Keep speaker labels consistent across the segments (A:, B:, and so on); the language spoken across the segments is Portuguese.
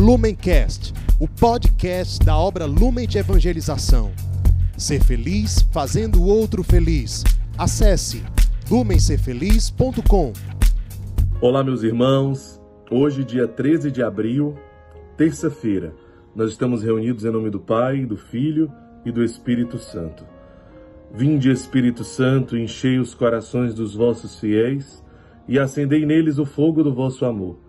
A: Lumencast, o podcast da obra Lumen de Evangelização. Ser feliz fazendo o outro feliz. Acesse lumencerfeliz.com.
B: Olá, meus irmãos. Hoje, dia 13 de abril, terça-feira, nós estamos reunidos em nome do Pai, do Filho e do Espírito Santo. Vinde, Espírito Santo, enchei os corações dos vossos fiéis e acendei neles o fogo do vosso amor.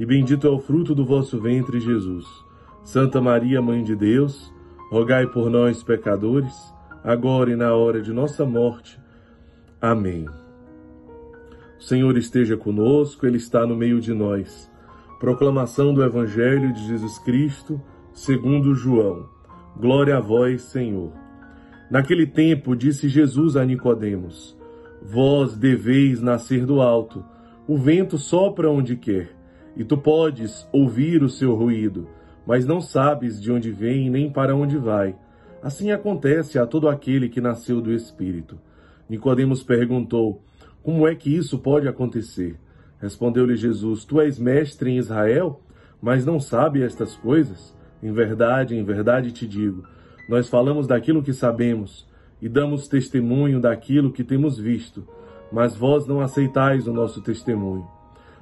B: e bendito é o fruto do vosso ventre, Jesus. Santa Maria, Mãe de Deus, rogai por nós, pecadores, agora e na hora de nossa morte. Amém. O Senhor esteja conosco, Ele está no meio de nós. Proclamação do Evangelho de Jesus Cristo, segundo João. Glória a vós, Senhor. Naquele tempo disse Jesus a Nicodemos: Vós deveis nascer do alto. O vento sopra onde quer, e tu podes ouvir o seu ruído, mas não sabes de onde vem nem para onde vai. Assim acontece a todo aquele que nasceu do Espírito. Nicodemos perguntou: Como é que isso pode acontecer? Respondeu-lhe Jesus: Tu és mestre em Israel, mas não sabe estas coisas? Em verdade, em verdade te digo, nós falamos daquilo que sabemos e damos testemunho daquilo que temos visto, mas vós não aceitais o nosso testemunho.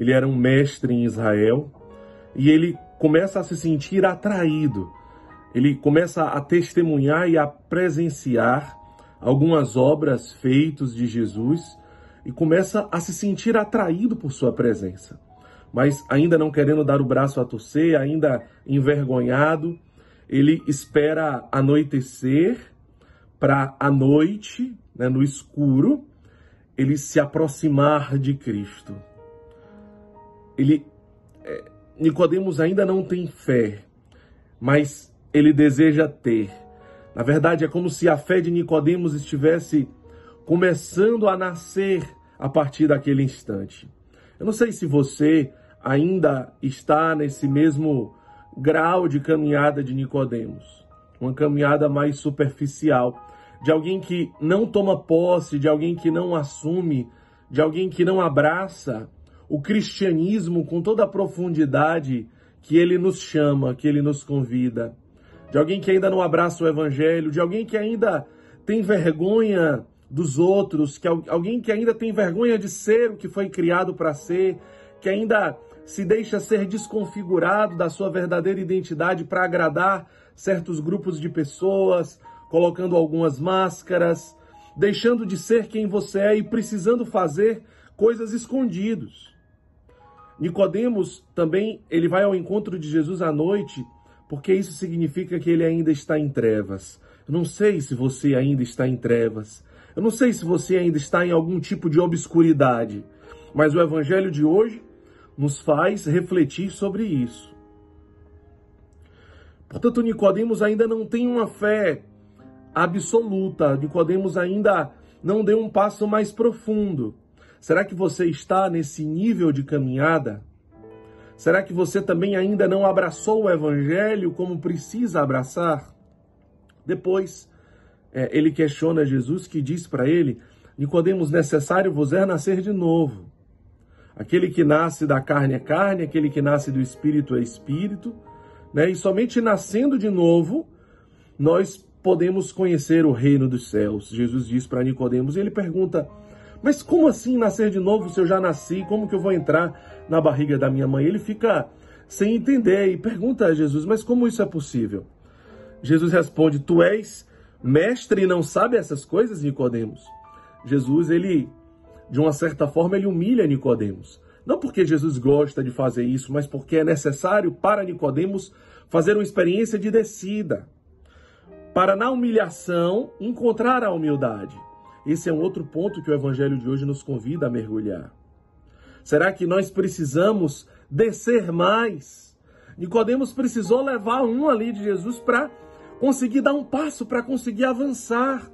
B: ele era um mestre em Israel e ele começa a se sentir atraído. Ele começa a testemunhar e a presenciar algumas obras feitas de Jesus e começa a se sentir atraído por sua presença mas ainda não querendo dar o braço a torcer, ainda envergonhado, ele espera anoitecer para à noite, né, no escuro, ele se aproximar de Cristo. Ele é, Nicodemos ainda não tem fé, mas ele deseja ter. Na verdade, é como se a fé de Nicodemos estivesse começando a nascer a partir daquele instante. Eu não sei se você ainda está nesse mesmo grau de caminhada de Nicodemos, uma caminhada mais superficial, de alguém que não toma posse, de alguém que não assume, de alguém que não abraça o cristianismo com toda a profundidade que ele nos chama, que ele nos convida, de alguém que ainda não abraça o evangelho, de alguém que ainda tem vergonha dos outros, que alguém que ainda tem vergonha de ser o que foi criado para ser, que ainda se deixa ser desconfigurado da sua verdadeira identidade para agradar certos grupos de pessoas, colocando algumas máscaras, deixando de ser quem você é e precisando fazer coisas escondidos. Nicodemos também, ele vai ao encontro de Jesus à noite, porque isso significa que ele ainda está em trevas. Eu não sei se você ainda está em trevas. Eu não sei se você ainda está em algum tipo de obscuridade. Mas o evangelho de hoje nos faz refletir sobre isso. Portanto, Nicodemos ainda não tem uma fé absoluta. Nicodemos ainda não deu um passo mais profundo. Será que você está nesse nível de caminhada? Será que você também ainda não abraçou o evangelho como precisa abraçar? Depois, é, ele questiona Jesus que diz para ele: Nicodemos, necessário vos é nascer de novo. Aquele que nasce da carne é carne, aquele que nasce do espírito é espírito, né? E somente nascendo de novo nós podemos conhecer o reino dos céus. Jesus diz para Nicodemos, e ele pergunta: "Mas como assim nascer de novo se eu já nasci? Como que eu vou entrar na barriga da minha mãe?" Ele fica sem entender e pergunta a Jesus: Mas como isso é possível? Jesus responde: Tu és mestre e não sabe essas coisas, Nicodemos? Jesus, ele, de uma certa forma, ele humilha Nicodemos. Não porque Jesus gosta de fazer isso, mas porque é necessário para Nicodemos fazer uma experiência de descida, para na humilhação encontrar a humildade. Esse é um outro ponto que o evangelho de hoje nos convida a mergulhar. Será que nós precisamos descer mais? Nicodemos precisou levar um ali de Jesus para conseguir dar um passo, para conseguir avançar.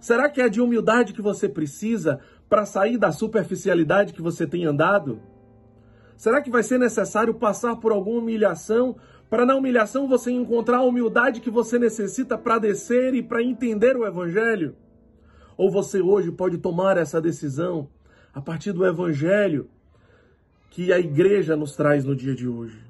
B: Será que é de humildade que você precisa para sair da superficialidade que você tem andado? Será que vai ser necessário passar por alguma humilhação para na humilhação você encontrar a humildade que você necessita para descer e para entender o evangelho? Ou você hoje pode tomar essa decisão a partir do evangelho que a igreja nos traz no dia de hoje?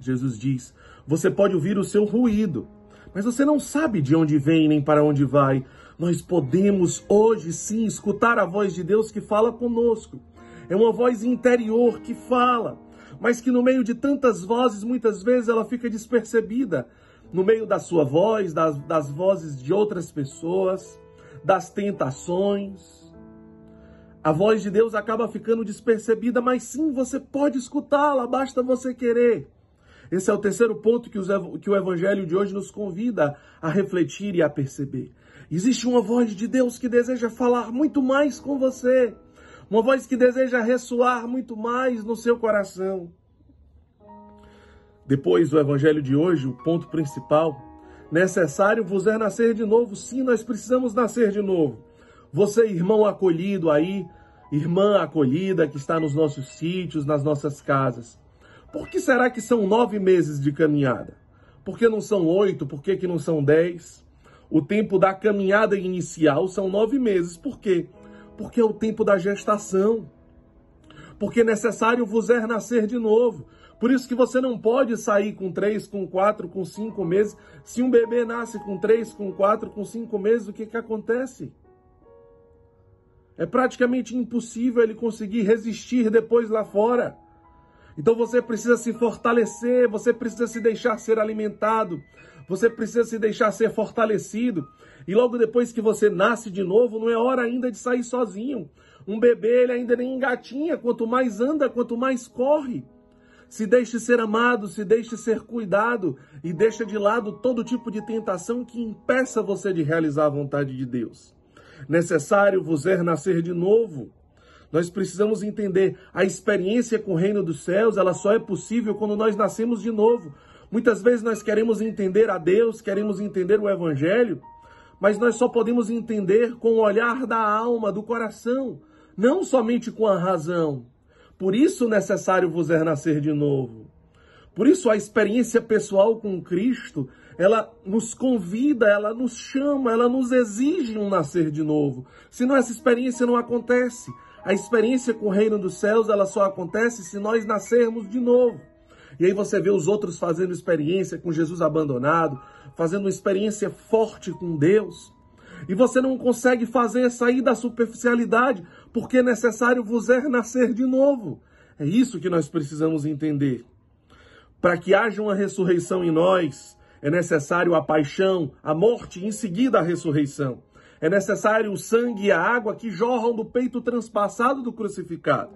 B: Jesus diz: você pode ouvir o seu ruído, mas você não sabe de onde vem nem para onde vai nós podemos hoje sim escutar a voz de Deus que fala conosco. É uma voz interior que fala, mas que no meio de tantas vozes, muitas vezes ela fica despercebida. No meio da sua voz, das, das vozes de outras pessoas, das tentações. A voz de Deus acaba ficando despercebida, mas sim você pode escutá-la, basta você querer. Esse é o terceiro ponto que, que o Evangelho de hoje nos convida a refletir e a perceber. Existe uma voz de Deus que deseja falar muito mais com você. Uma voz que deseja ressoar muito mais no seu coração. Depois do evangelho de hoje, o ponto principal, necessário vos é nascer de novo. Sim, nós precisamos nascer de novo. Você, irmão acolhido aí, irmã acolhida que está nos nossos sítios, nas nossas casas. Por que será que são nove meses de caminhada? Por que não são oito? Por que, que não são dez? O tempo da caminhada inicial são nove meses. Por quê? Porque é o tempo da gestação. Porque é necessário vos é nascer de novo. Por isso que você não pode sair com três, com quatro, com cinco meses. Se um bebê nasce com três, com quatro, com cinco meses, o que, que acontece? É praticamente impossível ele conseguir resistir depois lá fora. Então você precisa se fortalecer, você precisa se deixar ser alimentado, você precisa se deixar ser fortalecido. E logo depois que você nasce de novo, não é hora ainda de sair sozinho. Um bebê, ele ainda nem engatinha. Quanto mais anda, quanto mais corre. Se deixe ser amado, se deixe ser cuidado e deixa de lado todo tipo de tentação que impeça você de realizar a vontade de Deus. Necessário vos é nascer de novo. Nós precisamos entender a experiência com o reino dos céus, ela só é possível quando nós nascemos de novo. Muitas vezes nós queremos entender a Deus, queremos entender o Evangelho, mas nós só podemos entender com o olhar da alma, do coração, não somente com a razão. Por isso necessário vos é nascer de novo. Por isso a experiência pessoal com Cristo, ela nos convida, ela nos chama, ela nos exige um nascer de novo. Senão essa experiência não acontece. A experiência com o reino dos céus, ela só acontece se nós nascermos de novo. E aí você vê os outros fazendo experiência com Jesus abandonado, fazendo uma experiência forte com Deus. E você não consegue fazer sair da superficialidade, porque é necessário vos é nascer de novo. É isso que nós precisamos entender. Para que haja uma ressurreição em nós, é necessário a paixão, a morte e em seguida a ressurreição. É necessário o sangue e a água que jorram do peito transpassado do crucificado.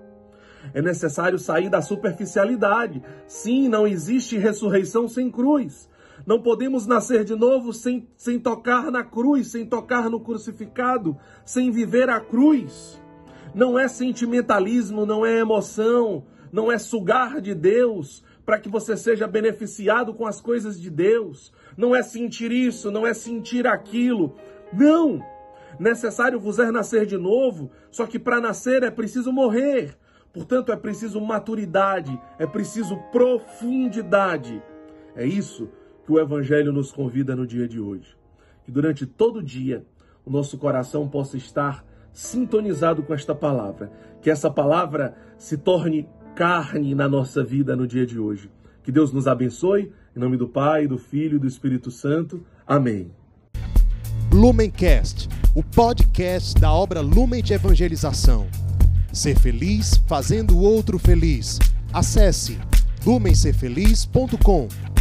B: É necessário sair da superficialidade. Sim, não existe ressurreição sem cruz. Não podemos nascer de novo sem, sem tocar na cruz, sem tocar no crucificado, sem viver a cruz. Não é sentimentalismo, não é emoção, não é sugar de Deus para que você seja beneficiado com as coisas de Deus. Não é sentir isso, não é sentir aquilo. Não! Necessário vos é nascer de novo, só que para nascer é preciso morrer. Portanto, é preciso maturidade, é preciso profundidade. É isso que o Evangelho nos convida no dia de hoje. Que durante todo o dia o nosso coração possa estar sintonizado com esta palavra. Que essa palavra se torne carne na nossa vida no dia de hoje. Que Deus nos abençoe. Em nome do Pai, do Filho e do Espírito Santo. Amém.
A: Lumencast, o podcast da obra Lumen de Evangelização. Ser feliz fazendo o outro feliz. Acesse lumencerfeliz.com